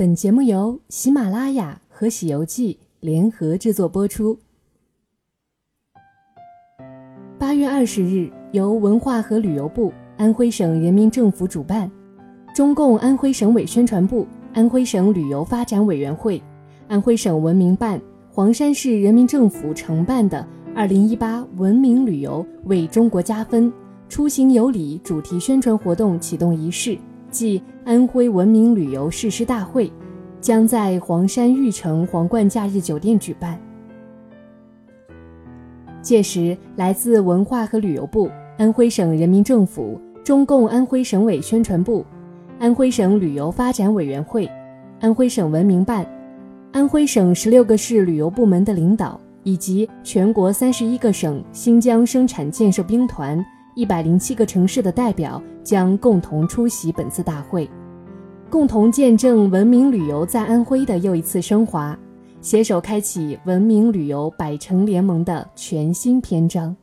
本节目由喜马拉雅和《喜游记》联合制作播出。八月二十日，由文化和旅游部、安徽省人民政府主办，中共安徽省委宣传部、安徽省旅游发展委员会、安徽省文明办、黄山市人民政府承办的“二零一八文明旅游为中国加分，出行有礼”主题宣传活动启动仪式。即安徽文明旅游誓师大会，将在黄山玉城皇冠假日酒店举办。届时，来自文化和旅游部、安徽省人民政府、中共安徽省委宣传部、安徽省旅游发展委员会、安徽省文明办、安徽省十六个市旅游部门的领导，以及全国三十一个省新疆生产建设兵团。一百零七个城市的代表将共同出席本次大会，共同见证文明旅游在安徽的又一次升华，携手开启文明旅游百城联盟的全新篇章。